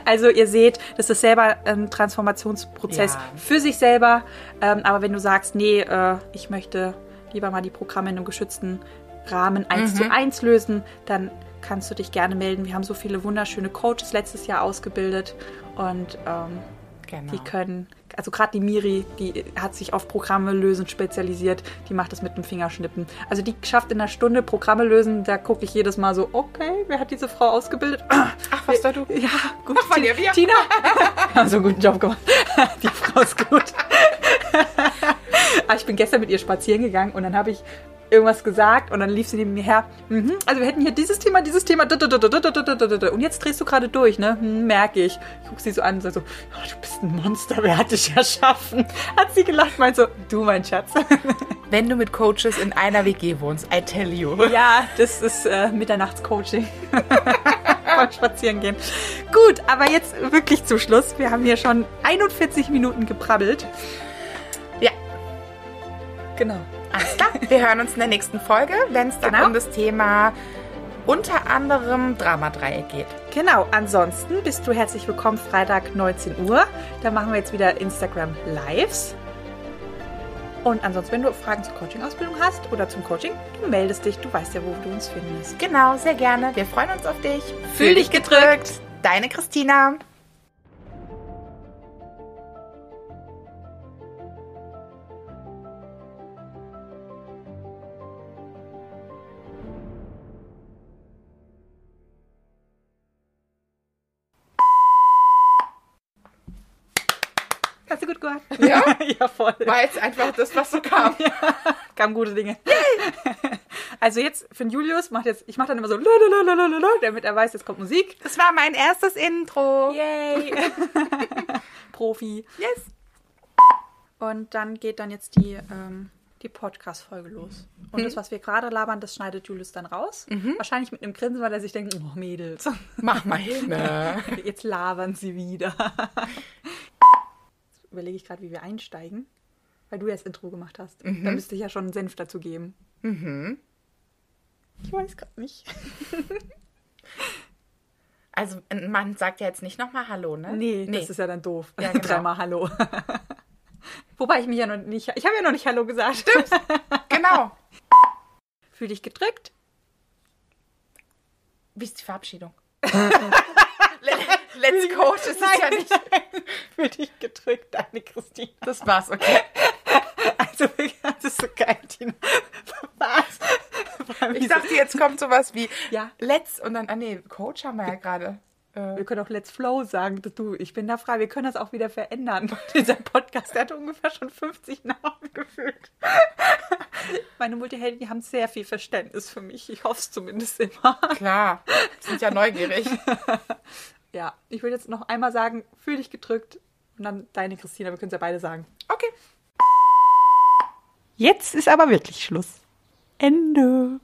Also ihr seht, das ist selber ein Transformationsprozess ja. für sich selber. Ähm, aber wenn du sagst, nee, äh, ich möchte lieber mal die Programme in einem geschützten Rahmen eins mhm. zu eins lösen, dann kannst du dich gerne melden. Wir haben so viele wunderschöne Coaches letztes Jahr ausgebildet und ähm, genau. die können also gerade die Miri, die hat sich auf Programme lösen spezialisiert. Die macht das mit dem Fingerschnippen. Also die schafft in einer Stunde Programme lösen. Da gucke ich jedes Mal so, okay, wer hat diese Frau ausgebildet? Ach, was da du? Ja, gut. Ach, dir, wir. Tina. Haben so einen guten Job gemacht. Die Frau ist gut. Ah, ich bin gestern mit ihr spazieren gegangen und dann habe ich irgendwas gesagt und dann lief sie neben mir her. Mhm, also wir hätten hier dieses Thema, dieses Thema. Und jetzt drehst du gerade durch, ne? Hm, merke ich. Ich gucke sie so an und sage so, oh, du bist ein Monster, wer hat dich erschaffen? Hat sie gelacht, meint so, du mein Schatz. Wenn du mit Coaches in einer WG wohnst, I tell you. Ja, das ist äh, Mitternachtscoaching. Beim Spazieren gehen. Gut, aber jetzt wirklich zum Schluss. Wir haben hier schon 41 Minuten geprabbelt. Ja, Genau. Alles klar. Wir hören uns in der nächsten Folge, wenn es dann Genau. um das Thema unter anderem Dramadreieck geht. Genau, ansonsten bist du herzlich willkommen Freitag 19 Uhr. Da machen wir jetzt wieder Instagram Lives. Und ansonsten, wenn du Fragen zur Coaching-Ausbildung hast oder zum Coaching, du meldest dich, du weißt ja, wo du uns findest. Genau, sehr gerne. Wir freuen uns auf dich. Fühl dich gedrückt. Deine Christina. Du gut gemacht? Ja? ja, voll. War jetzt einfach das, was so kam. Kamen gute Dinge. Also jetzt für den Julius macht jetzt, ich mache dann immer so, damit er weiß, jetzt kommt Musik. Das war mein erstes Intro. Yay! Profi. Yes. Und dann geht dann jetzt die, ähm, die Podcast-Folge los. Und das, was wir gerade labern, das schneidet Julius dann raus. Wahrscheinlich mit einem Grinsen, weil er sich denkt, oh Mädels, Mach mal hin. ne? jetzt labern sie wieder. Überlege ich gerade, wie wir einsteigen, weil du ja das Intro gemacht hast. Da müsste ich ja schon einen Senf dazu geben. Ich weiß gerade nicht. Also man sagt ja jetzt nicht nochmal Hallo, ne? Nee, das ist ja dann doof. Ja, genau. Dreimal Hallo. Wobei ich mich ja noch nicht, ich habe ja noch nicht Hallo gesagt. Stimmt. Genau. Fühl dich gedrückt. Wie ist die Verabschiedung? Let's go. Das ist ja nicht. Fühl dich gedrückt, deine Christine. Das war's, okay. Also, das ist so geil, Tina. Was? Ich dachte, jetzt kommt sowas wie Ja. Let's und dann, ah nee, Coach haben wir ja gerade. Äh, Wir können auch Let's Flow sagen. Du, ich bin da frei. Wir können das auch wieder verändern. Dieser Podcast, der hat ungefähr schon 50 Namen gefühlt. Meine Multihelden, die haben sehr viel Verständnis für mich. Ich hoffe es zumindest immer. klar, sind ja neugierig. Ja, ich will jetzt noch einmal sagen, fühl dich gedrückt. Und dann deine Christina, wir können es ja beide sagen. Okay. Jetzt ist aber wirklich Schluss. Ende.